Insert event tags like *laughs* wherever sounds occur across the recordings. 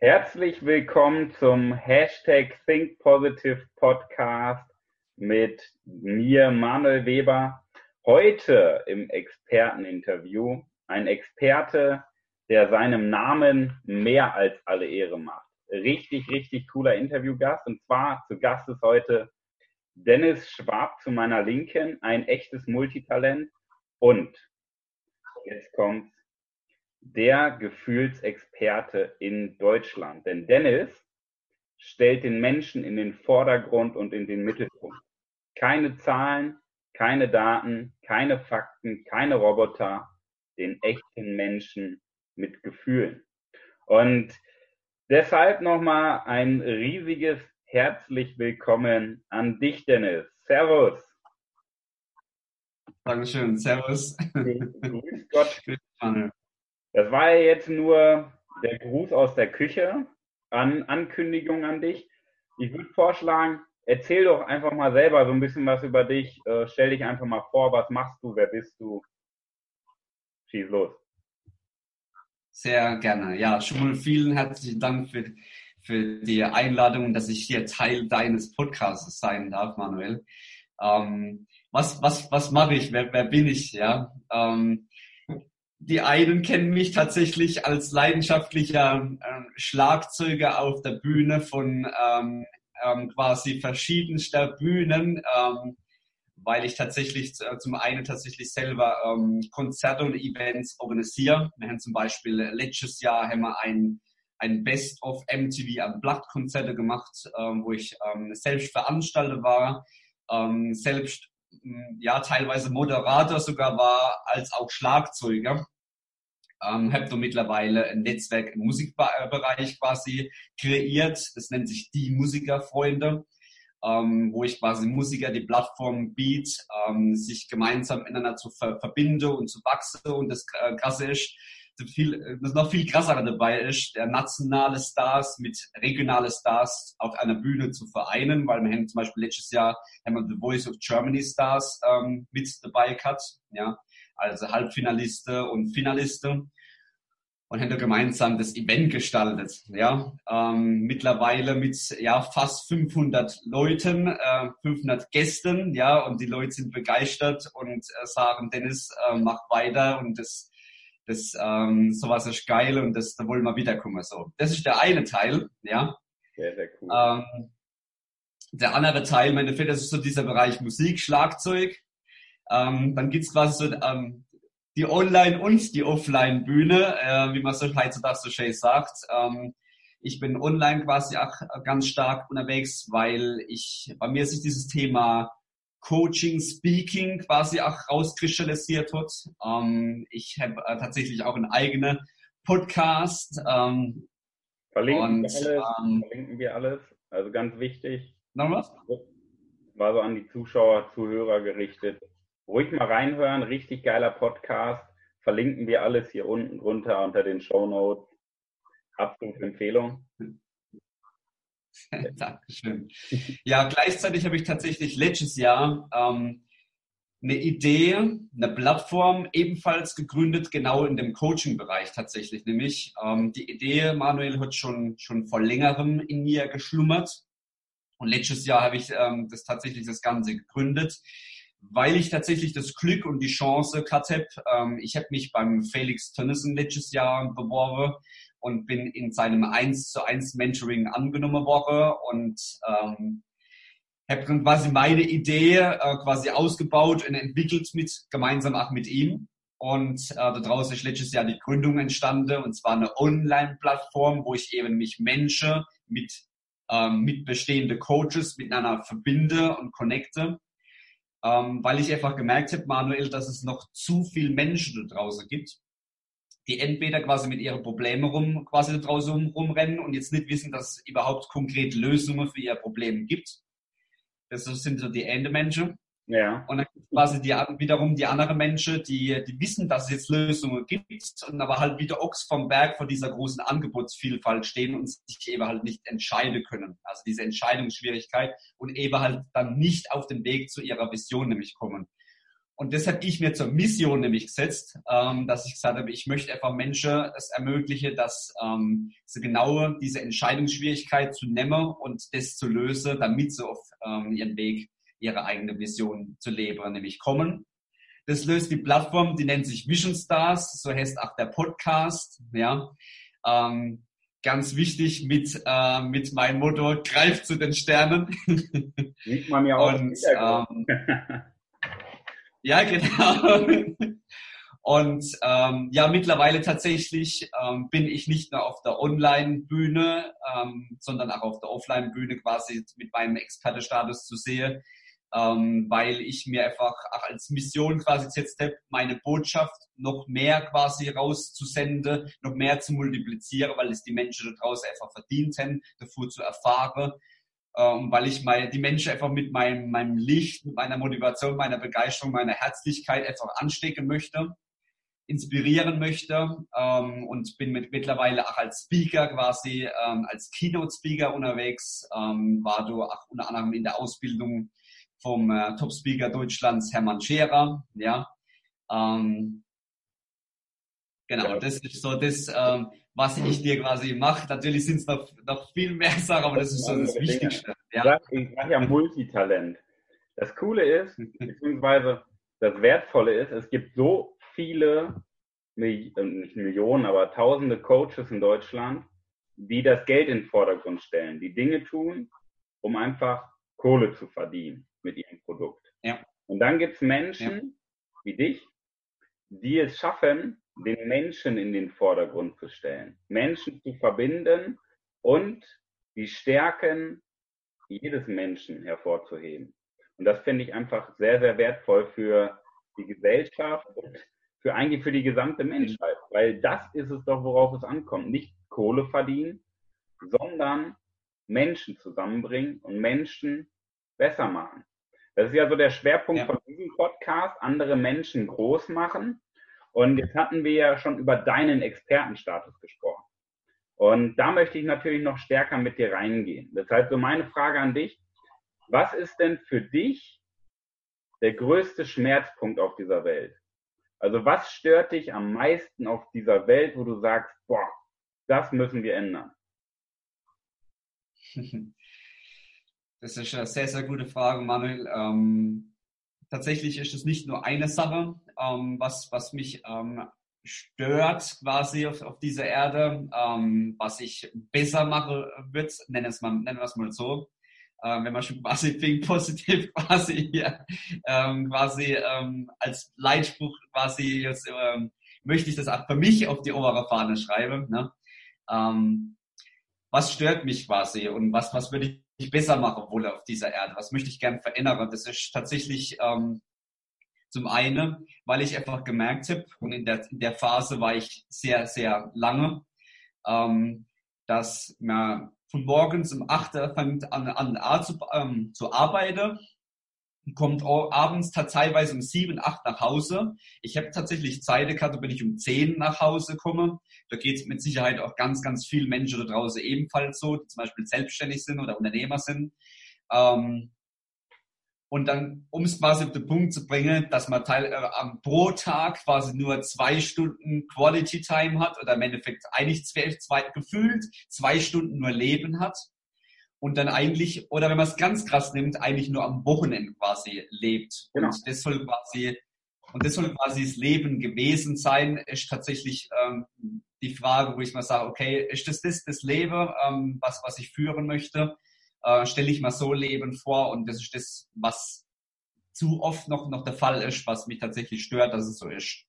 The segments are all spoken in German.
Herzlich willkommen zum Hashtag Think Positive Podcast mit mir, Manuel Weber. Heute im Experteninterview ein Experte, der seinem Namen mehr als alle Ehre macht. Richtig, richtig cooler Interviewgast. Und zwar zu Gast ist heute Dennis Schwab zu meiner Linken, ein echtes Multitalent. Und jetzt kommt der Gefühlsexperte in Deutschland. Denn Dennis stellt den Menschen in den Vordergrund und in den Mittelpunkt. Keine Zahlen, keine Daten, keine Fakten, keine Roboter, den echten Menschen mit Gefühlen. Und deshalb nochmal ein riesiges herzlich willkommen an dich, Dennis. Servus. Dankeschön. Servus. Grüß Gott. Das war ja jetzt nur der Gruß aus der Küche an Ankündigung an dich. Ich würde vorschlagen, erzähl doch einfach mal selber so ein bisschen was über dich. Äh, stell dich einfach mal vor, was machst du, wer bist du? Schieß los. Sehr gerne. Ja, schon vielen herzlichen Dank für, für die Einladung, dass ich hier Teil deines Podcasts sein darf, Manuel. Ähm, was, was, was mache ich? Wer, wer bin ich? Ja, ähm, die einen kennen mich tatsächlich als leidenschaftlicher äh, Schlagzeuger auf der Bühne von ähm, ähm, quasi verschiedenster Bühnen, ähm, weil ich tatsächlich äh, zum einen tatsächlich selber ähm, Konzerte und Events organisiere. Wir haben zum Beispiel letztes Jahr haben wir ein, ein Best of MTV am Blatt Konzerte gemacht, ähm, wo ich ähm, selbst Veranstalter war, ähm, selbst ja teilweise Moderator sogar war, als auch Schlagzeuger. Ähm, habe da mittlerweile ein Netzwerk im Musikbereich quasi kreiert. Das nennt sich die Musikerfreunde, ähm, wo ich quasi Musiker die Plattform Beat ähm, sich gemeinsam miteinander zu ver verbinde und zu wachsen. Und das äh, Krasse ist, viel, das noch viel krasser dabei ist, nationale Stars mit regionale Stars auf einer Bühne zu vereinen, weil wir haben zum Beispiel letztes Jahr haben wir The Voice of Germany Stars ähm, mit dabei gehabt, ja, also Halbfinaliste und Finaliste und haben da gemeinsam das Event gestaltet. Ja, ähm, mittlerweile mit ja fast 500 Leuten, äh, 500 Gästen, ja, und die Leute sind begeistert und äh, sagen, Dennis, äh, mach weiter und das das ähm, sowas ist geil und das, da wollen wir wiederkommen. So, das ist der eine Teil, ja. Sehr, sehr cool. Ähm, der andere Teil, meine Endeffekt, das ist so dieser Bereich Musik, Schlagzeug. Ähm, dann gibt's quasi so ähm, die Online- und die Offline-Bühne, äh, wie man so heutzutage so schön sagt. Ähm, ich bin online quasi auch ganz stark unterwegs, weil ich, bei mir sich dieses Thema Coaching, Speaking quasi auch rauskristallisiert hat. Ähm, ich habe äh, tatsächlich auch einen eigenen Podcast. Ähm, verlinken, und, wir alles, ähm, verlinken wir alles. Also ganz wichtig. Noch was? War so an die Zuschauer, Zuhörer gerichtet. Ruhig mal reinhören, richtig geiler Podcast. Verlinken wir alles hier unten drunter unter den Show Notes. Absolute Empfehlung. *laughs* Dankeschön. Ja, gleichzeitig habe ich tatsächlich letztes Jahr ähm, eine Idee, eine Plattform ebenfalls gegründet, genau in dem Coaching-Bereich tatsächlich. Nämlich ähm, die Idee, Manuel hat schon, schon vor längerem in mir geschlummert. Und letztes Jahr habe ich ähm, das tatsächlich das Ganze gegründet, weil ich tatsächlich das Glück und die Chance hatte. Ähm, ich habe mich beim Felix Tönnissen letztes Jahr beworben und bin in seinem 1 zu 1 Mentoring angenommen worden und ähm, habe dann quasi meine Idee äh, quasi ausgebaut und entwickelt mit gemeinsam auch mit ihm. Und äh, daraus ist letztes Jahr die Gründung entstanden und zwar eine Online-Plattform, wo ich eben mich Menschen mit, ähm, mit bestehende Coaches miteinander verbinde und connecte. Ähm, weil ich einfach gemerkt habe, Manuel, dass es noch zu viel Menschen da draußen gibt, die entweder quasi mit ihren Problemen rum, quasi draußen rumrennen und jetzt nicht wissen, dass es überhaupt konkret Lösungen für ihr Problem gibt. Das sind so die Ende-Menschen. Ja. Und dann gibt quasi die, wiederum die anderen Menschen, die, die wissen, dass es jetzt Lösungen gibt und aber halt wieder Ochs vom Berg vor dieser großen Angebotsvielfalt stehen und sich eben halt nicht entscheiden können. Also diese Entscheidungsschwierigkeit und eben halt dann nicht auf den Weg zu ihrer Vision nämlich kommen. Und das habe ich mir zur Mission nämlich gesetzt, ähm, dass ich gesagt habe, ich möchte einfach Menschen es ermöglichen, dass ähm, sie genau diese Entscheidungsschwierigkeit zu nehmen und das zu lösen, damit sie auf ähm, ihren Weg ihre eigene Vision zu leben, nämlich kommen. Das löst die Plattform, die nennt sich Vision Stars, so heißt auch der Podcast, ja. Ähm, ganz wichtig mit, äh, mit meinem Motto, greif zu den Sternen. Sieht man ja *laughs* auch. Und, ähm, *laughs* ja, *laughs* genau. Und ähm, ja, mittlerweile tatsächlich ähm, bin ich nicht nur auf der Online-Bühne, ähm, sondern auch auf der Offline-Bühne quasi mit meinem Experte-Status zu sehen, ähm, weil ich mir einfach auch als Mission quasi gesetzt habe, meine Botschaft noch mehr quasi rauszusenden, noch mehr zu multiplizieren, weil es die Menschen da draußen einfach verdient haben, davor zu erfahren ähm, weil ich mal die Menschen einfach mit meinem, meinem Licht, mit meiner Motivation, meiner Begeisterung, meiner Herzlichkeit einfach anstecken möchte, inspirieren möchte ähm, und bin mit, mittlerweile auch als Speaker quasi, ähm, als Keynote-Speaker unterwegs, ähm, war du auch unter anderem in der Ausbildung vom äh, Top-Speaker Deutschlands Hermann Scherer, ja. Ähm, genau, ja. das ist so das, ähm, was ich dir quasi mache. Natürlich sind es noch, noch viel mehr *laughs* Sachen, aber das ist so das Wichtigste. Ja. Ich sage ja Multitalent. Das Coole ist, beziehungsweise das Wertvolle ist, es gibt so viele, äh, nicht Millionen, aber tausende Coaches in Deutschland, die das Geld in den Vordergrund stellen, die Dinge tun, um einfach Kohle zu verdienen mit ihrem Produkt. Ja. Und dann gibt es Menschen ja. wie dich, die es schaffen, den Menschen in den Vordergrund zu stellen, Menschen zu verbinden und die Stärken jedes Menschen hervorzuheben. Und das finde ich einfach sehr, sehr wertvoll für die Gesellschaft und für eigentlich für die gesamte Menschheit, weil das ist es doch, worauf es ankommt. Nicht Kohle verdienen, sondern Menschen zusammenbringen und Menschen besser machen. Das ist ja so der Schwerpunkt ja. von diesem Podcast, andere Menschen groß machen und jetzt hatten wir ja schon über deinen Expertenstatus gesprochen. Und da möchte ich natürlich noch stärker mit dir reingehen. Deshalb so meine Frage an dich. Was ist denn für dich der größte Schmerzpunkt auf dieser Welt? Also was stört dich am meisten auf dieser Welt, wo du sagst, boah, das müssen wir ändern? *laughs* Das ist eine sehr, sehr gute Frage, Manuel. Ähm, tatsächlich ist es nicht nur eine Sache, ähm, was, was mich ähm, stört quasi auf, auf dieser Erde, ähm, was ich besser machen würde, nennen wir es mal, nennen wir es mal so. Ähm, wenn man schon quasi *laughs* Think Positiv quasi hier ähm, quasi ähm, als Leitspruch quasi jetzt, ähm, möchte ich das auch für mich auf die obere Fahne schreiben. Ne? Ähm, was stört mich quasi und was, was würde ich besser machen wohl auf dieser Erde? Was möchte ich gern verändern? Das ist tatsächlich ähm, zum einen, weil ich einfach gemerkt habe, und in der, in der Phase war ich sehr, sehr lange, ähm, dass man von morgens um 8 Uhr fängt an, an, an zu, ähm, zu arbeiten, kommt abends teilweise um 7, 8 nach Hause. Ich habe tatsächlich Zeit gehabt, bin ich um 10 nach Hause gekommen. Da geht es mit Sicherheit auch ganz, ganz vielen Menschen da draußen ebenfalls so, die zum Beispiel selbstständig sind oder Unternehmer sind. Ähm, und dann, um es quasi auf den Punkt zu bringen, dass man teil, äh, pro Tag quasi nur zwei Stunden Quality Time hat oder im Endeffekt eigentlich zwei, zwei, gefühlt zwei Stunden nur Leben hat und dann eigentlich, oder wenn man es ganz krass nimmt, eigentlich nur am Wochenende quasi lebt. Genau. Und das soll quasi, und das soll quasi das Leben gewesen sein, ist tatsächlich ähm, die Frage, wo ich mal sage, okay, ist das das, das Leben, ähm, was, was ich führen möchte? äh, stelle ich mir so Leben vor und das ist das, was zu oft noch, noch der Fall ist, was mich tatsächlich stört, dass es so ist.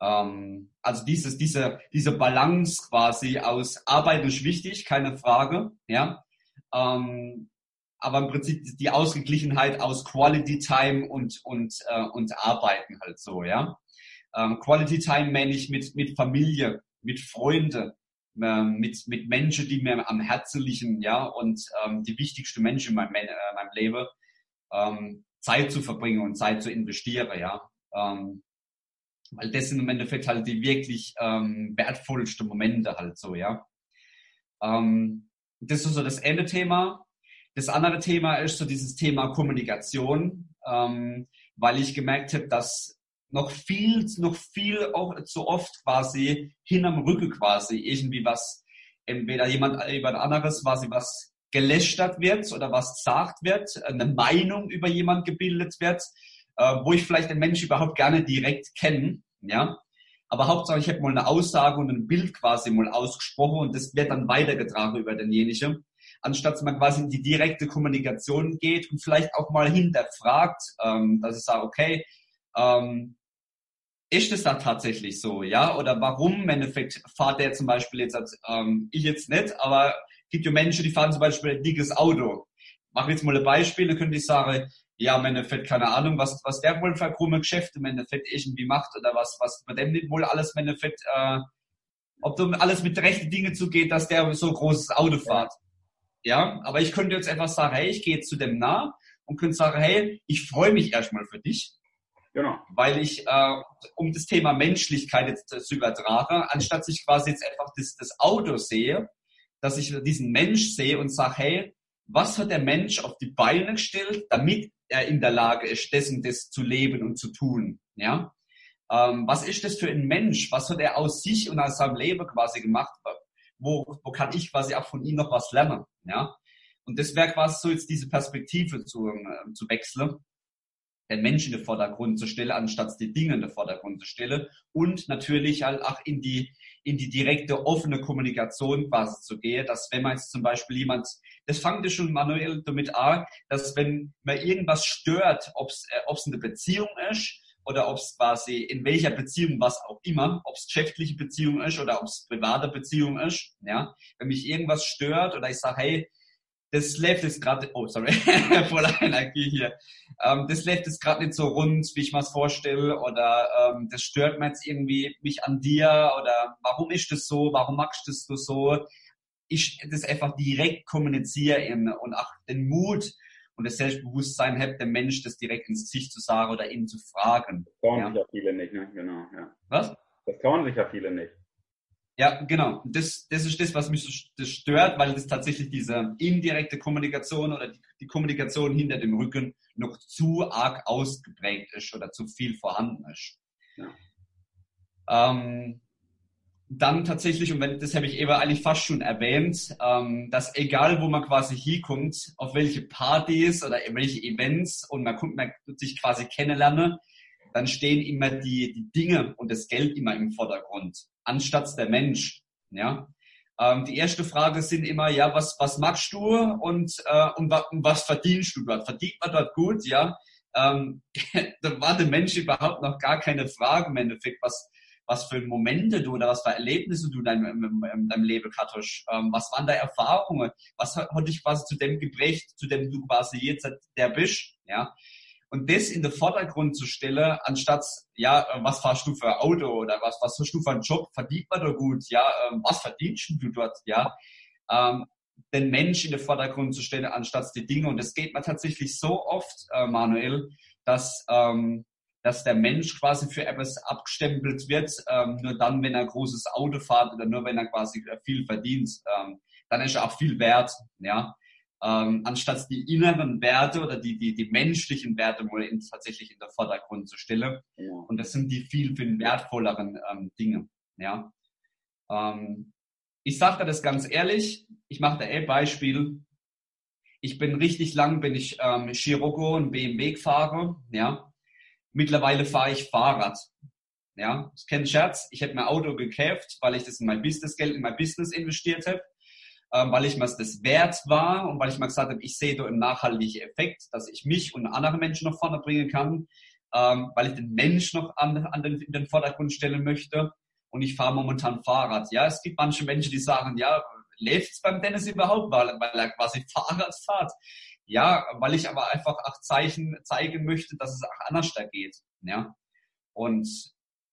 Ähm, also dieses, diese, diese Balance quasi aus Arbeit ist wichtig, keine Frage, ja. Ähm, aber im Prinzip die Ausgeglichenheit aus Quality Time und, und, äh, und Arbeiten halt so, ja. Ähm, Quality Time meine ich mit, mit Familie, mit Freunden, äh, mit, mit Menschen, die mir am Herzen liegen, ja, und ähm, die wichtigsten Menschen in meinem, äh, meinem Leben, ähm, Zeit zu verbringen und Zeit zu investieren, ja. Ähm, weil das sind im Endeffekt halt die wirklich ähm, wertvollsten Momente halt so, ja. Ähm, das ist so das eine Thema. Das andere Thema ist so dieses Thema Kommunikation, ähm, weil ich gemerkt habe, dass noch viel, noch viel auch zu oft quasi hinterm Rücken quasi irgendwie was, entweder jemand, jemand anderes quasi was gelästert wird oder was gesagt wird, eine Meinung über jemand gebildet wird, äh, wo ich vielleicht den Mensch überhaupt gerne direkt kenne, ja. Aber Hauptsache, ich habe mal eine Aussage und ein Bild quasi mal ausgesprochen und das wird dann weitergetragen über denjenigen, anstatt dass man quasi in die direkte Kommunikation geht und vielleicht auch mal hinterfragt, ähm, dass ich sage, okay, ähm, ist es da tatsächlich so, ja? Oder warum im Endeffekt fahrt der zum Beispiel jetzt, ähm, ich jetzt nicht, aber gibt ja Menschen, die fahren zum Beispiel ein dickes Auto. Mach jetzt mal ein Beispiel, dann könnte ich sagen, ja, im Endeffekt keine Ahnung, was, was der wohl für krumme Geschäfte im Endeffekt irgendwie macht oder was, was bei dem nicht wohl alles im Endeffekt, äh, ob du alles mit rechten Dingen zugeht, dass der so ein großes Auto fährt. Ja, aber ich könnte jetzt einfach sagen, hey, ich gehe jetzt zu dem nah und könnte sagen, hey, ich freue mich erstmal für dich. Genau. Weil ich, äh, um das Thema Menschlichkeit jetzt zu übertragen, anstatt sich quasi jetzt einfach das, das Auto sehe, dass ich diesen Mensch sehe und sage, hey, was hat der Mensch auf die Beine gestellt, damit er in der Lage ist, dessen das zu leben und zu tun. Ja? Ähm, was ist das für ein Mensch? Was hat er aus sich und aus seinem Leben quasi gemacht? Wo, wo kann ich quasi auch von ihm noch was lernen? Ja? Und das wäre quasi so jetzt diese Perspektive zu, äh, zu wechseln, den Menschen in den Vordergrund zu stellen, anstatt die Dinge in den Vordergrund zu stellen und natürlich halt auch in die in die direkte offene Kommunikation quasi zu gehen, dass wenn man jetzt zum Beispiel jemand, das fängt ja schon manuell damit an, dass wenn man irgendwas stört, ob es äh, eine Beziehung ist oder ob es quasi in welcher Beziehung was auch immer, ob es geschäftliche Beziehung ist oder ob es private Beziehung ist, ja, wenn mich irgendwas stört oder ich sage, hey, das läuft jetzt gerade, oh sorry, *laughs* voller Energie hier. Ähm, das läuft jetzt gerade nicht so rund, wie ich mir es vorstelle, oder ähm, das stört mir jetzt irgendwie mich an dir, oder warum ist das so, warum magst du das so? Ich das einfach direkt kommuniziere und auch den Mut und das Selbstbewusstsein habe, dem Mensch das direkt ins Gesicht zu sagen oder ihn zu fragen. Das trauen ja. sich ja viele nicht, ne? Genau, ja. Was? Das trauen sich ja viele nicht. Ja, genau. Das, das ist das, was mich das stört, weil das tatsächlich diese indirekte Kommunikation oder die, die, Kommunikation hinter dem Rücken noch zu arg ausgeprägt ist oder zu viel vorhanden ist. Ja. Ähm, dann tatsächlich, und wenn, das habe ich eben eigentlich fast schon erwähnt, ähm, dass egal wo man quasi hinkommt, auf welche Partys oder welche Events und man kommt, man sich quasi kennenlernen, dann stehen immer die, die Dinge und das Geld immer im Vordergrund, anstatt der Mensch. Ja? Ähm, die erste Frage sind immer, ja, was, was magst du und, äh, und, und was verdienst du dort? Verdient man dort gut? Ja, ähm, *laughs* da war der Mensch überhaupt noch gar keine Frage im Endeffekt, was, was für Momente du oder was für Erlebnisse du in deinem, in deinem Leben hattest. Ähm, was waren da Erfahrungen? Was hat, hat dich quasi zu dem geprägt, zu dem du quasi jetzt der bist? Ja, und das in den Vordergrund zu stellen, anstatt, ja, was fahrst du für ein Auto oder was, was hast du für einen Job, verdient man da gut, ja, ähm, was verdienst du dort, ja, ähm, den Mensch in den Vordergrund zu stellen, anstatt die Dinge. Und das geht mir tatsächlich so oft, äh, Manuel, dass, ähm, dass der Mensch quasi für etwas abgestempelt wird, ähm, nur dann, wenn er ein großes Auto fährt oder nur wenn er quasi viel verdient, ähm, dann ist er auch viel wert, ja ähm, anstatt die inneren Werte oder die, die, die menschlichen Werte mal in, tatsächlich in der Vordergrund zu stellen. Ja. Und das sind die viel, viel wertvolleren ähm, Dinge. Ja. Ähm, ich sage das ganz ehrlich, ich mache da ein Beispiel. Ich bin richtig lang, bin ich ähm, Scirocco und BMW gefahren. Ja. Mittlerweile fahre ich Fahrrad. Ja, ich kenne Scherz. Ich hätte mein Auto gekauft, weil ich das in mein Businessgeld in mein Business investiert habe weil ich mir das wert war und weil ich mir gesagt habe, ich sehe da einen nachhaltigen Effekt, dass ich mich und andere Menschen nach vorne bringen kann, ähm, weil ich den Mensch noch an, an den, in den Vordergrund stellen möchte. Und ich fahre momentan Fahrrad. Ja, es gibt manche Menschen, die sagen, ja, lebt es beim Dennis überhaupt, weil, weil er quasi *laughs* Fahrrad fährt. Ja, weil ich aber einfach auch Zeichen zeigen möchte, dass es auch anders da geht. Ja. Und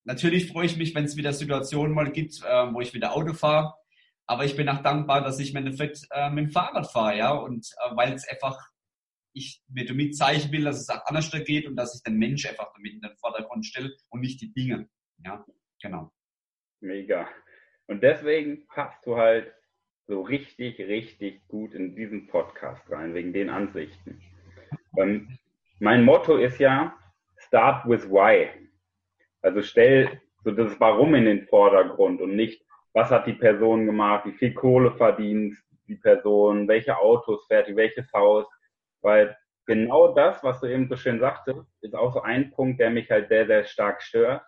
natürlich freue ich mich, wenn es wieder Situationen mal gibt, äh, wo ich wieder Auto fahre. Aber ich bin auch dankbar, dass ich im Endeffekt äh, mit dem Fahrrad fahre, ja. Und äh, weil es einfach, ich mir damit zeigen will, dass es auch anders geht und dass ich den Mensch einfach damit in den Vordergrund stelle und nicht die Dinge. Ja, genau. Mega. Und deswegen passt du halt so richtig, richtig gut in diesen Podcast rein, wegen den Ansichten. Ähm, mein Motto ist ja, start with why. Also stell so das Warum in den Vordergrund und nicht, was hat die Person gemacht, wie viel Kohle verdient die Person, welche Autos fährt die, welches Haus. Weil genau das, was du eben so schön sagtest, ist auch so ein Punkt, der mich halt sehr, sehr stark stört,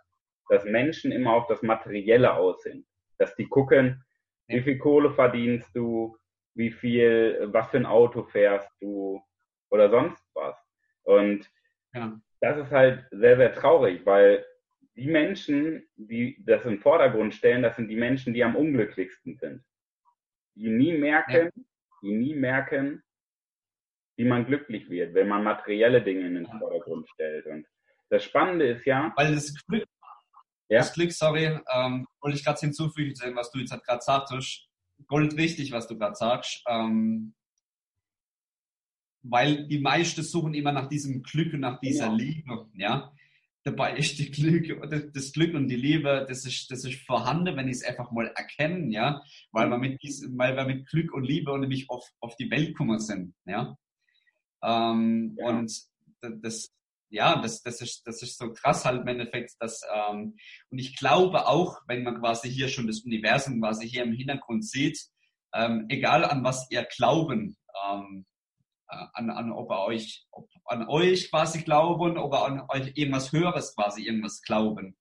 dass Menschen immer auf das Materielle aus sind. Dass die gucken, wie viel Kohle verdienst du, wie viel, was für ein Auto fährst du oder sonst was. Und ja. das ist halt sehr, sehr traurig, weil die Menschen, die das im Vordergrund stellen, das sind die Menschen, die am unglücklichsten sind. Die nie merken, ja. die nie merken, wie man glücklich wird, wenn man materielle Dinge in den ja. Vordergrund stellt. Und das Spannende ist ja. Weil das Glück, ja? das Glück, sorry, ähm, wollte ich gerade hinzufügen, was du jetzt halt gerade sagst. Gold richtig, was du gerade sagst. Ähm, weil die meisten suchen immer nach diesem Glück und nach dieser ja. Liebe, ja. Dabei ist die Glück, das Glück und die Liebe, das ist, das ist vorhanden, wenn ich es einfach mal erkennen, ja, weil wir mit, diesem, weil wir mit Glück und Liebe nämlich auf, auf die Welt gekommen sind, ja. Ähm, ja. Und das, ja, das, das, ist, das ist so krass halt im Endeffekt, dass, ähm, und ich glaube auch, wenn man quasi hier schon das Universum quasi hier im Hintergrund sieht, ähm, egal an was ihr glauben, ähm, äh, an, an ob er euch, ob an euch quasi glauben, ob er an euch irgendwas Höheres quasi irgendwas glauben.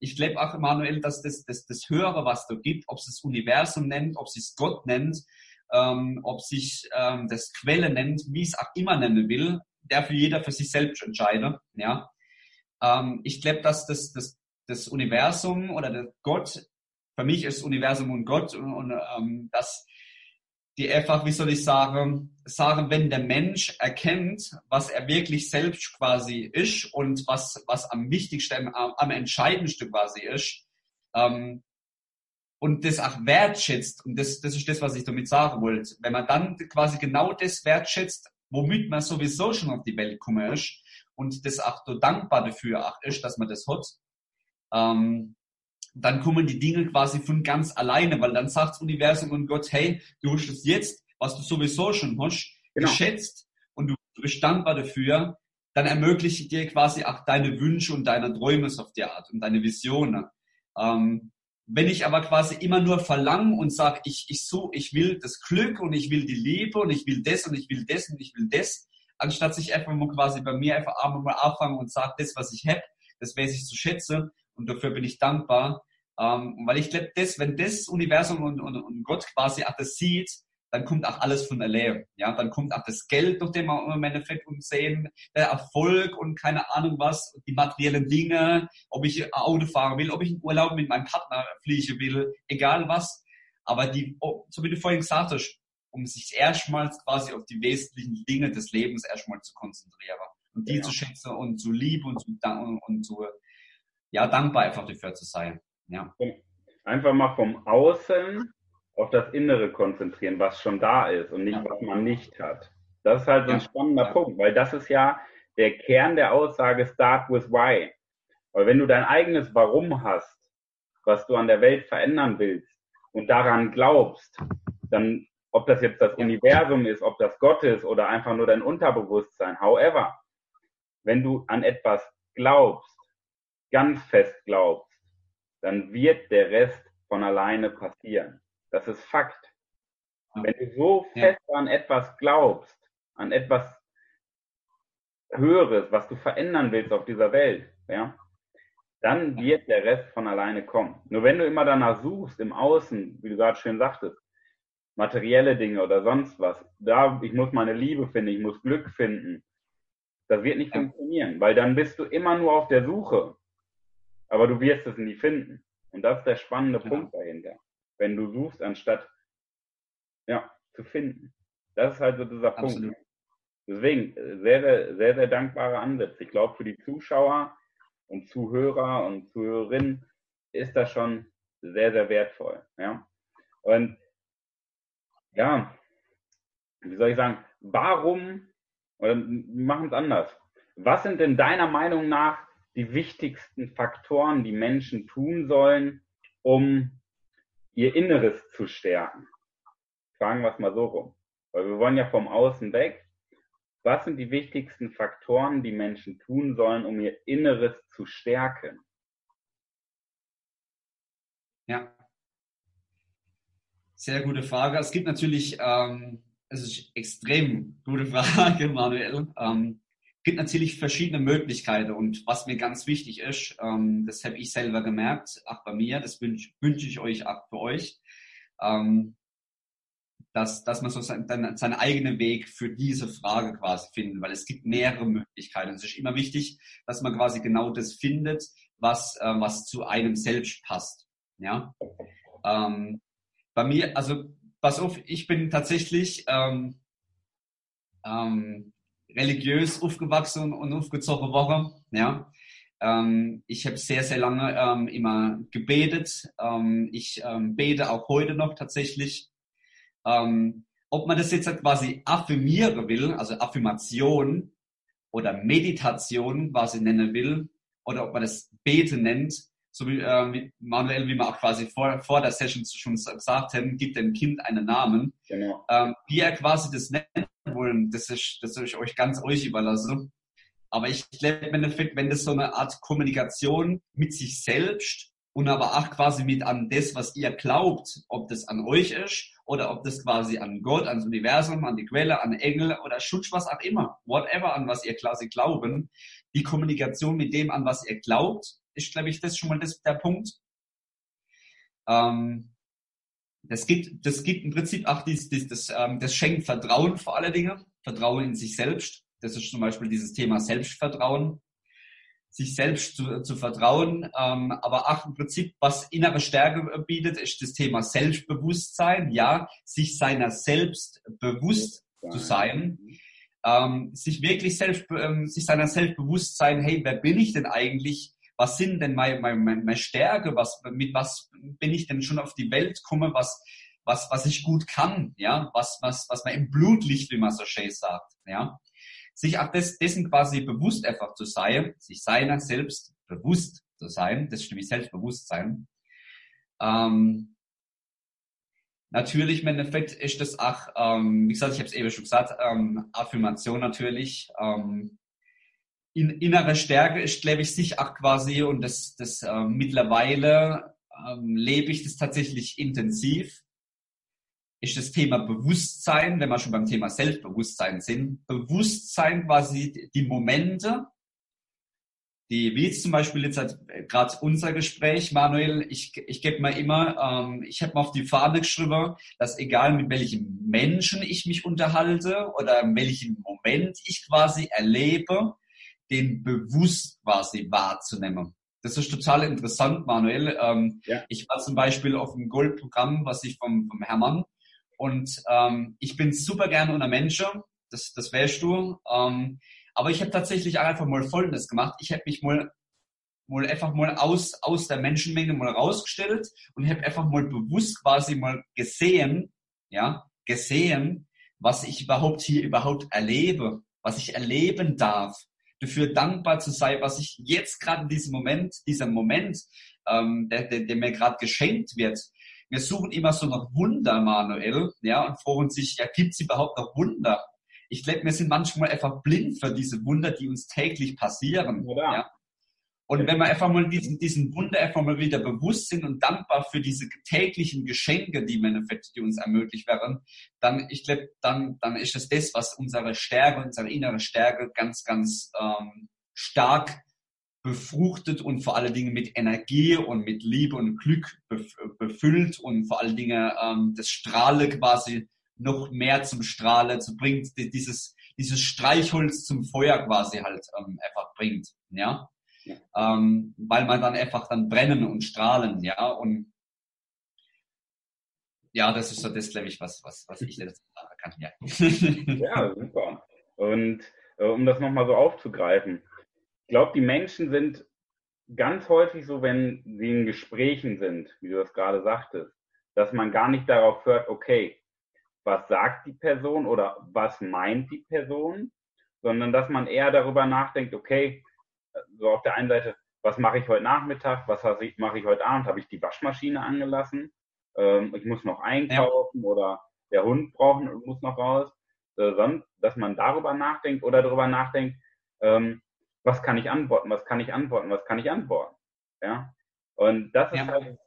Ich glaube auch, Emanuel, dass das, das, das Höhere, was da gibt, ob es das Universum nennt, ob es Gott nennt, ähm, ob sich ähm, das Quelle nennt, wie es auch immer nennen will, der für jeder für sich selbst entscheidet. Ja? Ähm, ich glaube, dass das, das, das Universum oder der Gott, für mich ist Universum und Gott und, und ähm, das die einfach, wie soll ich sagen, sagen, wenn der Mensch erkennt, was er wirklich selbst quasi ist und was, was am wichtigsten, am, am entscheidendsten quasi ist, ähm, und das auch wertschätzt, und das, das ist das, was ich damit sagen wollte, wenn man dann quasi genau das wertschätzt, womit man sowieso schon auf die Welt gekommen ist, und das auch so dankbar dafür auch ist, dass man das hat, ähm, dann kommen die Dinge quasi von ganz alleine, weil dann sagt das Universum und Gott, hey, du hast es jetzt, was du sowieso schon hast, genau. geschätzt und du bist dankbar dafür, dann ermögliche ich dir quasi auch deine Wünsche und deine Träume auf die Art und deine Visionen. Ähm, wenn ich aber quasi immer nur verlange und sage, ich, ich so, ich will das Glück und ich will die Liebe und ich will das und ich will das und ich will das, anstatt sich einfach mal quasi bei mir einfach einmal mal anfangen und sagt, das, was ich habe, das weiß ich zu schätzen und dafür bin ich dankbar. Ähm, weil ich glaube, das, wenn das Universum und, und, und Gott quasi auch das sieht, dann kommt auch alles von allein. Ja, dann kommt auch das Geld, durch den wir im Endeffekt sehen, der Erfolg und keine Ahnung was, die materiellen Dinge, ob ich Auto fahren will, ob ich in Urlaub mit meinem Partner fliegen will, egal was. Aber die, oh, so wie du vorhin gesagt hast, um sich erstmals quasi auf die wesentlichen Dinge des Lebens erstmal zu konzentrieren und die ja. zu schätzen und zu lieben und zu, und, und zu, ja, dankbar einfach dafür zu sein. Ja. Einfach mal vom Außen auf das Innere konzentrieren, was schon da ist und nicht, ja. was man nicht hat. Das ist halt so ein ja. spannender ja. Punkt, weil das ist ja der Kern der Aussage Start with Why. Weil wenn du dein eigenes Warum hast, was du an der Welt verändern willst und daran glaubst, dann, ob das jetzt das Universum ist, ob das Gott ist oder einfach nur dein Unterbewusstsein, however, wenn du an etwas glaubst, ganz fest glaubst, dann wird der Rest von alleine passieren. Das ist Fakt. Wenn du so fest ja. an etwas glaubst, an etwas Höheres, was du verändern willst auf dieser Welt, ja, dann wird der Rest von alleine kommen. Nur wenn du immer danach suchst, im Außen, wie du gerade schön sagtest, materielle Dinge oder sonst was, da, ich muss meine Liebe finden, ich muss Glück finden, das wird nicht ja. funktionieren, weil dann bist du immer nur auf der Suche aber du wirst es nie finden. Und das ist der spannende genau. Punkt dahinter. Wenn du suchst, anstatt ja, zu finden. Das ist halt so dieser Absolut. Punkt. Deswegen, äh, sehr, sehr, sehr, sehr dankbare Ansätze. Ich glaube, für die Zuschauer und Zuhörer und Zuhörerinnen ist das schon sehr, sehr wertvoll. Ja? Und ja, wie soll ich sagen, warum, oder wir machen es anders. Was sind denn deiner Meinung nach die wichtigsten Faktoren, die Menschen tun sollen, um ihr Inneres zu stärken? Fragen wir es mal so rum. Weil wir wollen ja vom Außen weg. Was sind die wichtigsten Faktoren, die Menschen tun sollen, um ihr Inneres zu stärken? Ja. Sehr gute Frage. Es gibt natürlich, ähm, es ist extrem gute Frage, *laughs* Manuel. Ähm, gibt natürlich verschiedene Möglichkeiten und was mir ganz wichtig ist, ähm, das habe ich selber gemerkt, auch bei mir, das wünsche wünsch ich euch auch für euch, ähm, dass, dass man so sein, seinen eigenen Weg für diese Frage quasi findet, weil es gibt mehrere Möglichkeiten. Es ist immer wichtig, dass man quasi genau das findet, was, äh, was zu einem selbst passt. Ja. Ähm, bei mir, also pass auf, ich bin tatsächlich ähm, ähm, religiös aufgewachsen und aufgezogen worden. Ja. Ähm, ich habe sehr, sehr lange ähm, immer gebetet. Ähm, ich ähm, bete auch heute noch tatsächlich. Ähm, ob man das jetzt quasi affirmieren will, also Affirmation oder Meditation quasi nennen will, oder ob man das Beten nennt, so wie, äh, wie Manuel, wie wir auch quasi vor, vor der Session schon gesagt haben, gibt dem Kind einen Namen. Genau. Ähm, wie er quasi das nennen wollen, das ist, das ist euch ganz euch überlassen. Aber ich glaube im Endeffekt, wenn das so eine Art Kommunikation mit sich selbst und aber auch quasi mit an das, was ihr glaubt, ob das an euch ist oder ob das quasi an Gott, ans Universum, an die Quelle, an Engel oder Schutz, was auch immer, whatever, an was ihr quasi glauben, die Kommunikation mit dem, an was ihr glaubt, ist, glaube ich, das schon mal das, der Punkt. Ähm, das gibt, das gibt im Prinzip auch dies, dies, das, ähm, das schenkt Vertrauen vor alle Dinge, Vertrauen in sich selbst. Das ist zum Beispiel dieses Thema Selbstvertrauen, sich selbst zu, zu vertrauen. Ähm, aber auch im Prinzip, was innere Stärke bietet, ist das Thema Selbstbewusstsein. Ja, sich seiner selbst bewusst zu sein. Ähm, sich wirklich selbst, ähm, sich seiner Selbstbewusstsein, hey, wer bin ich denn eigentlich? Was sind denn meine, meine, meine Stärke, was, mit was bin ich denn schon auf die Welt komme, was, was, was ich gut kann, ja, was, was, was man im Blut liegt, wie man so schön sagt, ja. Sich auch des, dessen quasi bewusst einfach zu sein, sich seiner selbst bewusst zu sein, das nämlich Selbstbewusstsein. Ähm, natürlich, im Endeffekt ist das auch, ähm, wie gesagt, ich habe es eben schon gesagt, ähm, Affirmation natürlich, ähm, in, innere Stärke ist, glaube ich, sich auch quasi und das, das äh, mittlerweile ähm, lebe ich das tatsächlich intensiv, ist das Thema Bewusstsein, wenn wir schon beim Thema Selbstbewusstsein sind, Bewusstsein quasi die Momente, die, wie jetzt zum Beispiel jetzt halt gerade unser Gespräch, Manuel, ich, ich gebe mir immer, ähm, ich habe mir auf die Fahne geschrieben, dass egal mit welchem Menschen ich mich unterhalte oder in welchem Moment ich quasi erlebe, den bewusst quasi wahrzunehmen. Das ist total interessant, Manuel. Ähm, ja. Ich war zum Beispiel auf dem Goldprogramm, was ich vom, vom Hermann und ähm, ich bin super gerne unter Menschen, das, das weißt du. Ähm, aber ich habe tatsächlich einfach mal Folgendes gemacht. Ich habe mich mal, mal einfach mal aus, aus der Menschenmenge mal rausgestellt und habe einfach mal bewusst quasi mal gesehen, ja, gesehen, was ich überhaupt hier überhaupt erlebe, was ich erleben darf dafür dankbar zu sein, was ich jetzt gerade in diesem Moment, dieser Moment, ähm, der, der, der mir gerade geschenkt wird. Wir suchen immer so nach Wunder, Manuel, ja, und fragen sich, ja, gibt es überhaupt noch Wunder? Ich glaube, wir sind manchmal einfach blind für diese Wunder, die uns täglich passieren. Ja. ja. Und wenn wir einfach mal diesen, diesen Wunder einfach mal wieder bewusst sind und dankbar für diese täglichen Geschenke, die im Endeffekt, die uns ermöglicht werden, dann, ich glaube, dann, dann ist es das, was unsere Stärke, unsere innere Stärke ganz, ganz ähm, stark befruchtet und vor allen Dingen mit Energie und mit Liebe und Glück befüllt und vor allen Dingen ähm, das Strahle quasi noch mehr zum Strahle zu bringt, dieses, dieses Streichholz zum Feuer quasi halt ähm, einfach bringt, ja ähm, weil man dann einfach dann brennen und strahlen, ja, und ja, das ist so das, glaube ich, was, was, was ich dazu sagen kann, ja. *laughs* ja, super. Und äh, um das nochmal so aufzugreifen, ich glaube, die Menschen sind ganz häufig so, wenn sie in Gesprächen sind, wie du das gerade sagtest, dass man gar nicht darauf hört, okay, was sagt die Person oder was meint die Person, sondern dass man eher darüber nachdenkt, okay, so auf der einen Seite, was mache ich heute Nachmittag, was mache ich heute Abend, habe ich die Waschmaschine angelassen, ähm, ich muss noch einkaufen ja. oder der Hund braucht muss noch raus, äh, dass man darüber nachdenkt oder darüber nachdenkt, ähm, was kann ich antworten, was kann ich antworten, was kann ich antworten, ja. Und das ist ja. halt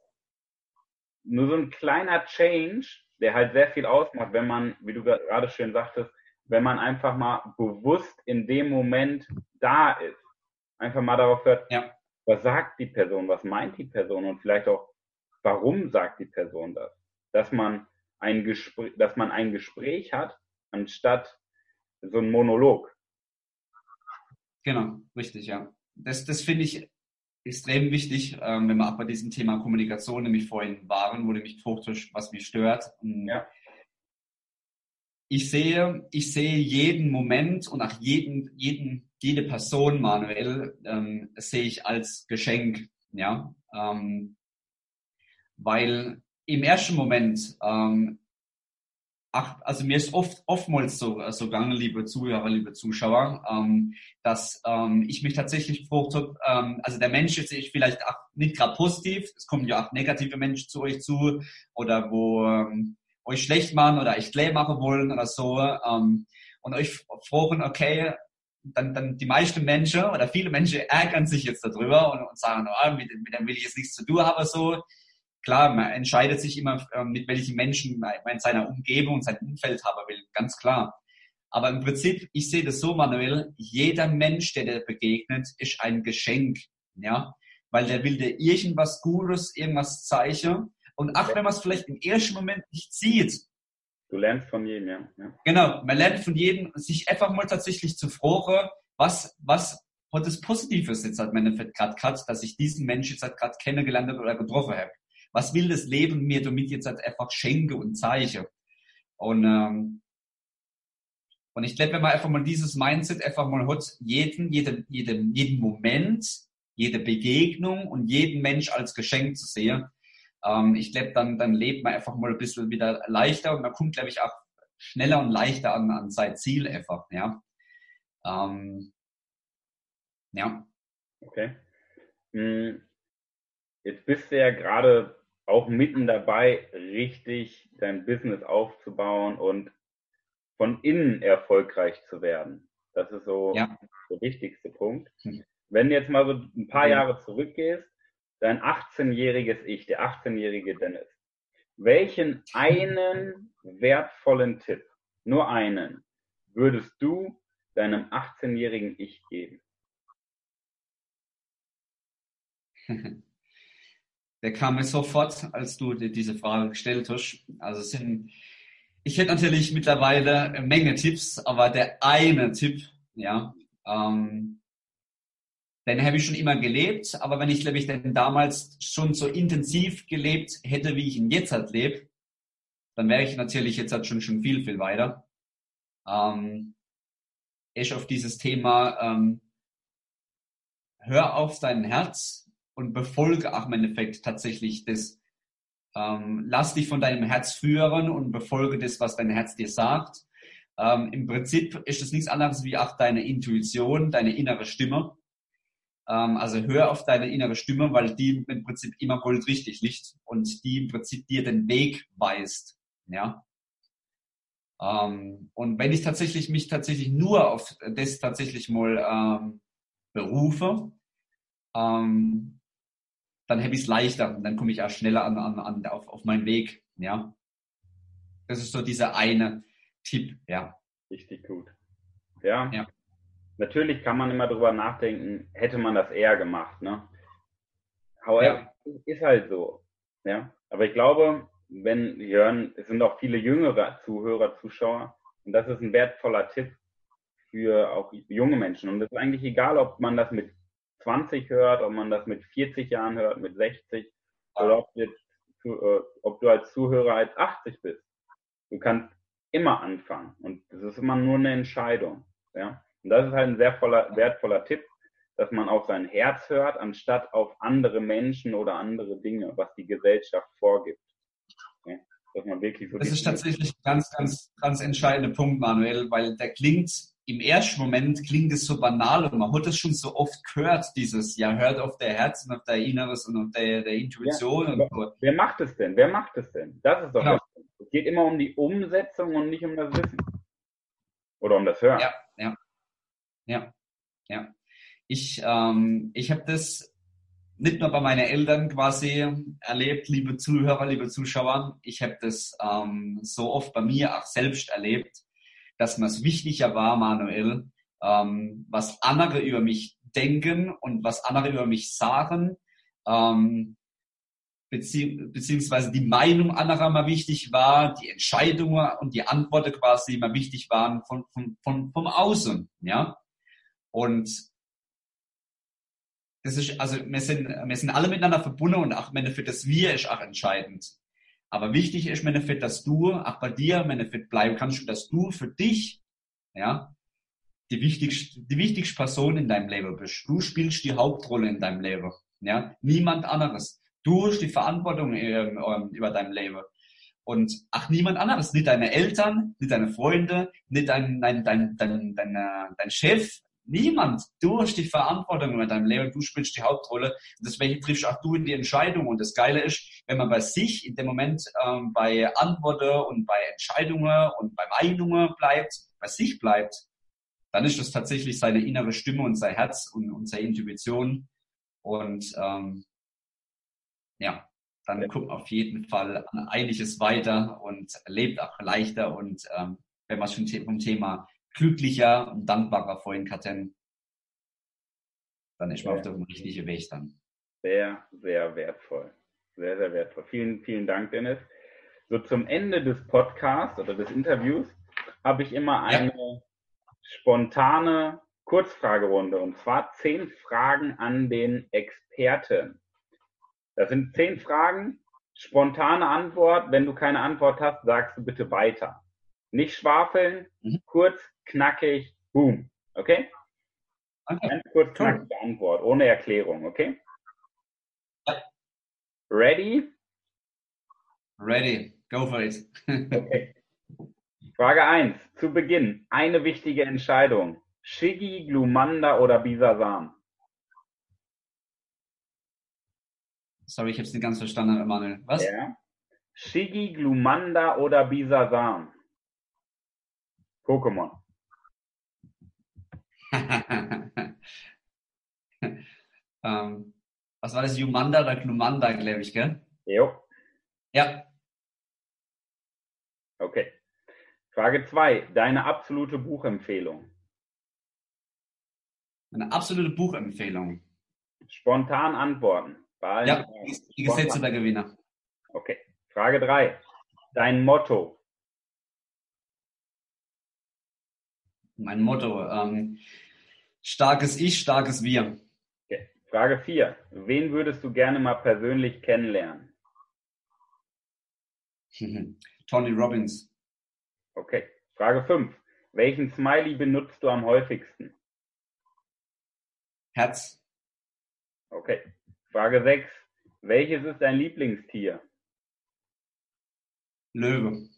nur so ein kleiner Change, der halt sehr viel ausmacht, wenn man, wie du gerade schön sagtest, wenn man einfach mal bewusst in dem Moment da ist. Einfach mal darauf hört, ja. was sagt die Person, was meint die Person und vielleicht auch, warum sagt die Person das? Dass man ein Gespräch, dass man ein Gespräch hat, anstatt so ein Monolog. Genau, richtig, ja. Das, das finde ich extrem wichtig, ähm, wenn wir auch bei diesem Thema Kommunikation nämlich vorhin waren, wo nämlich gefragt was mich stört. Ja. Ich sehe, ich sehe jeden Moment und auch jeden, jeden, jede Person, Manuel, ähm, sehe ich als Geschenk, ja, ähm, weil im ersten Moment ähm, ach, also mir ist oft oftmals so, so gegangen, liebe Zuhörer, liebe Zuschauer, ähm, dass ähm, ich mich tatsächlich gefragt habe, ähm, also der Mensch ist ich vielleicht auch nicht gerade positiv, es kommen ja auch negative Menschen zu euch zu oder wo ähm, euch schlecht machen oder euch klein machen wollen oder so ähm, und euch fragen, okay, dann, dann die meisten Menschen oder viele Menschen ärgern sich jetzt darüber und, und sagen, oh, mit, mit dem will ich jetzt nichts zu tun haben, so klar, man entscheidet sich immer, ähm, mit welchen Menschen man in seiner Umgebung und sein Umfeld haben will, ganz klar. Aber im Prinzip, ich sehe das so, Manuel, jeder Mensch, der dir begegnet, ist ein Geschenk, ja, weil der will dir irgendwas Gutes, irgendwas zeichnen. Und auch wenn man es vielleicht im ersten Moment nicht sieht. Du lernst von jedem, ja. ja. Genau, man lernt von jedem, sich einfach mal tatsächlich zu fragen, was, was hat das Positives jetzt hat meine gerade gehabt, dass ich diesen Menschen jetzt halt gerade kennengelernt habe oder getroffen habe was will das Leben mir damit jetzt halt einfach schenke und zeige? Und, ähm, und ich glaube, wenn man einfach mal dieses Mindset einfach mal hat, jeden, jeden, jeden, jeden Moment, jede Begegnung und jeden Mensch als Geschenk zu sehen, ähm, ich glaube, dann, dann lebt man einfach mal ein bisschen wieder leichter und man kommt, glaube ich, auch schneller und leichter an, an sein Ziel einfach, ja. Ähm, ja. Okay. Hm, jetzt bist du ja gerade auch mitten dabei, richtig dein Business aufzubauen und von innen erfolgreich zu werden. Das ist so ja. der wichtigste Punkt. Hm. Wenn du jetzt mal so ein paar ja. Jahre zurückgehst, dein 18-jähriges Ich, der 18-jährige Dennis, welchen einen wertvollen Tipp, nur einen, würdest du deinem 18-jährigen Ich geben? *laughs* der kam mir sofort, als du dir diese Frage gestellt hast. Also sind, ich hätte natürlich mittlerweile eine Menge Tipps, aber der eine Tipp, ja, ähm, den habe ich schon immer gelebt, aber wenn ich, glaube ich, den damals schon so intensiv gelebt hätte, wie ich ihn jetzt halt lebe, dann wäre ich natürlich jetzt halt schon, schon viel, viel weiter. Ähm, ich auf dieses Thema, ähm, hör auf dein Herz, und befolge auch im Endeffekt tatsächlich das. Ähm, lass dich von deinem Herz führen und befolge das, was dein Herz dir sagt. Ähm, Im Prinzip ist es nichts anderes wie auch deine Intuition, deine innere Stimme. Ähm, also hör auf deine innere Stimme, weil die im Prinzip immer goldrichtig liegt und die im Prinzip dir den Weg weist. Ja. Ähm, und wenn ich tatsächlich mich tatsächlich nur auf das tatsächlich mal ähm, berufe, ähm, dann habe ich es leichter und dann komme ich auch schneller an, an, an, auf, auf meinen Weg. Ja. Das ist so dieser eine Tipp, ja. Richtig gut. Ja. ja. Natürlich kann man immer drüber nachdenken, hätte man das eher gemacht, ne? However, ja. ist halt so. Ja. Aber ich glaube, wenn wir hören, es sind auch viele jüngere Zuhörer, Zuschauer, und das ist ein wertvoller Tipp für auch junge Menschen. Und es ist eigentlich egal, ob man das mit 20 hört, ob man das mit 40 Jahren hört, mit 60 oder ob, jetzt, äh, ob du als Zuhörer als 80 bist. Du kannst immer anfangen und das ist immer nur eine Entscheidung. Ja? Und das ist halt ein sehr voller, wertvoller Tipp, dass man auf sein Herz hört, anstatt auf andere Menschen oder andere Dinge, was die Gesellschaft vorgibt. Ja, dass man wirklich so das ist tatsächlich ein ganz, ganz, ganz entscheidender Punkt, Manuel, weil der klingt, im ersten Moment klingt es so banal und man hat es schon so oft gehört, dieses, ja, hört auf der Herz und auf der Inneres und auf der, der Intuition. Ja, und wer macht es denn? Wer macht es denn? Das ist doch genau. Es geht immer um die Umsetzung und nicht um das Wissen. Oder um das Hören. Ja, ja. Ja. Ich, ähm, ich habe das nicht nur bei meinen Eltern quasi erlebt, liebe Zuhörer, liebe Zuschauer. Ich habe das ähm, so oft bei mir auch selbst erlebt, dass mir es wichtiger war, Manuel, ähm, was andere über mich denken und was andere über mich sagen, ähm, bezieh beziehungsweise die Meinung anderer mal wichtig war, die Entscheidungen und die Antworten quasi mal wichtig waren von, von, von, vom Außen, ja. Und das ist, also wir sind, wir sind alle miteinander verbunden und auch für das Wir ist auch entscheidend. Aber wichtig ist für dass du, auch bei dir, für bleiben kannst, dass du für dich, ja, die wichtigste, die wichtigste Person in deinem Leben bist. Du spielst die Hauptrolle in deinem Leben, ja. Niemand anderes. Du hast die Verantwortung ähm, ähm, über dein Leben. Und ach, niemand anderes, nicht deine Eltern, nicht deine Freunde, nicht dein, dein, dein, dein, dein, dein Chef, Niemand. Du hast die Verantwortung über deinem Leben, du spielst die Hauptrolle. Und deswegen triffst auch du in die Entscheidung. Und das Geile ist, wenn man bei sich in dem Moment ähm, bei Antworten und bei Entscheidungen und bei Meinungen bleibt, bei sich bleibt, dann ist das tatsächlich seine innere Stimme und sein Herz und, und seine Intuition. Und ähm, ja, dann kommt man auf jeden Fall einiges weiter und lebt auch leichter. Und ähm, wenn man schon vom Thema glücklicher und dankbarer vorhin hatten, dann ist man ja. auf dem richtigen Weg dann. Sehr, sehr wertvoll. Sehr, sehr wertvoll. Vielen, vielen Dank, Dennis. So zum Ende des Podcasts oder des Interviews habe ich immer eine ja. spontane Kurzfragerunde und zwar zehn Fragen an den Experten. Das sind zehn Fragen, spontane Antwort. Wenn du keine Antwort hast, sagst du bitte weiter. Nicht schwafeln, mhm. kurz, knackig, boom. Okay? okay. Ganz kurz knackige Antwort, ohne Erklärung, okay? Ja. Ready? Ready. Go for it. *laughs* okay. Frage 1. Zu Beginn. Eine wichtige Entscheidung. Shigi, Glumanda oder Bisasam? Sorry, ich habe es nicht ganz verstanden, Emanuel. Was? Ja. Shigi, Glumanda oder Bisasam? Pokémon. *laughs* ähm, was war das? Jumanda oder Glumanda, glaube ich, gell? Jo. Ja. Okay. Frage 2. Deine absolute Buchempfehlung. Eine absolute Buchempfehlung. Spontan antworten. ja, die Gesetze der Gewinner. Okay. Frage 3. Dein Motto. Mein Motto. Ähm, starkes Ich, starkes Wir. Okay. Frage 4. Wen würdest du gerne mal persönlich kennenlernen? *laughs* Tony Robbins. Okay. Frage 5. Welchen Smiley benutzt du am häufigsten? Herz. Okay. Frage 6. Welches ist dein Lieblingstier? Löwe.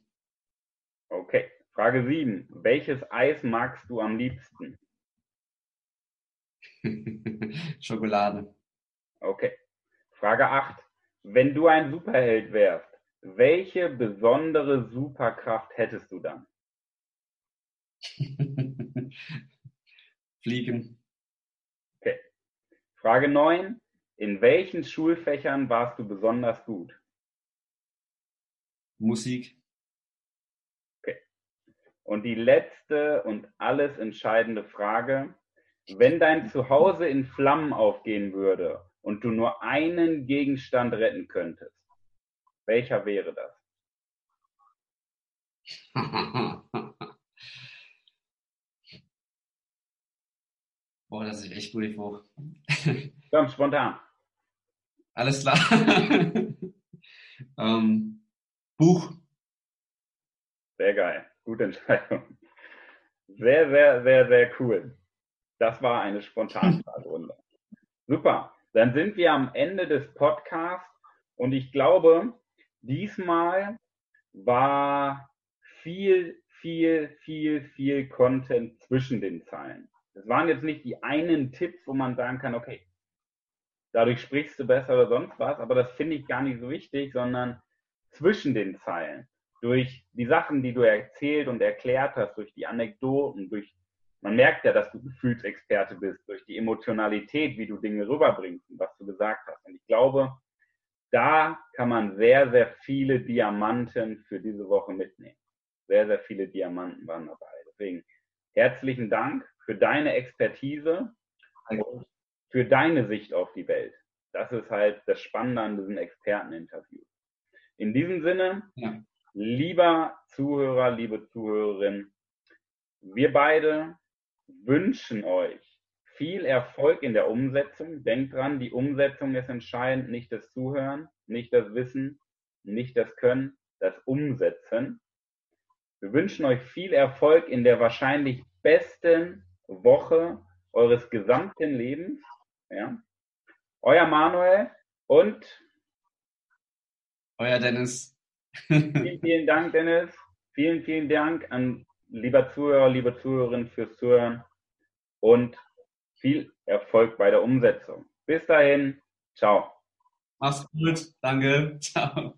Okay. Frage 7. Welches Eis magst du am liebsten? *laughs* Schokolade. Okay. Frage 8. Wenn du ein Superheld wärst, welche besondere Superkraft hättest du dann? *laughs* Fliegen. Okay. Frage 9. In welchen Schulfächern warst du besonders gut? Musik. Und die letzte und alles entscheidende Frage, wenn dein Zuhause in Flammen aufgehen würde und du nur einen Gegenstand retten könntest, welcher wäre das? *laughs* Boah, das ist echt gut, ich Buch. Komm, spontan. Alles klar. *laughs* ähm, Buch. Sehr geil. Gute Entscheidung. Sehr, sehr, sehr, sehr cool. Das war eine Spontanfragerunde. Super. Dann sind wir am Ende des Podcasts und ich glaube, diesmal war viel, viel, viel, viel Content zwischen den Zeilen. Es waren jetzt nicht die einen Tipps, wo man sagen kann, okay, dadurch sprichst du besser oder sonst was, aber das finde ich gar nicht so wichtig, sondern zwischen den Zeilen, durch die Sachen, die du erzählt und erklärt hast, durch die Anekdoten, durch, man merkt ja, dass du Gefühlsexperte bist, durch die Emotionalität, wie du Dinge rüberbringst und was du gesagt hast. Und ich glaube, da kann man sehr, sehr viele Diamanten für diese Woche mitnehmen. Sehr, sehr viele Diamanten waren dabei. Deswegen herzlichen Dank für deine Expertise und für deine Sicht auf die Welt. Das ist halt das Spannende an diesem Experteninterview. In diesem Sinne, ja. Lieber Zuhörer, liebe Zuhörerin, wir beide wünschen euch viel Erfolg in der Umsetzung. Denkt dran, die Umsetzung ist entscheidend, nicht das Zuhören, nicht das Wissen, nicht das Können, das Umsetzen. Wir wünschen euch viel Erfolg in der wahrscheinlich besten Woche eures gesamten Lebens. Ja. Euer Manuel und euer Dennis. Vielen, vielen Dank, Dennis. Vielen, vielen Dank an lieber Zuhörer, liebe Zuhörerinnen fürs Zuhören und viel Erfolg bei der Umsetzung. Bis dahin, ciao. Mach's gut, danke, ciao.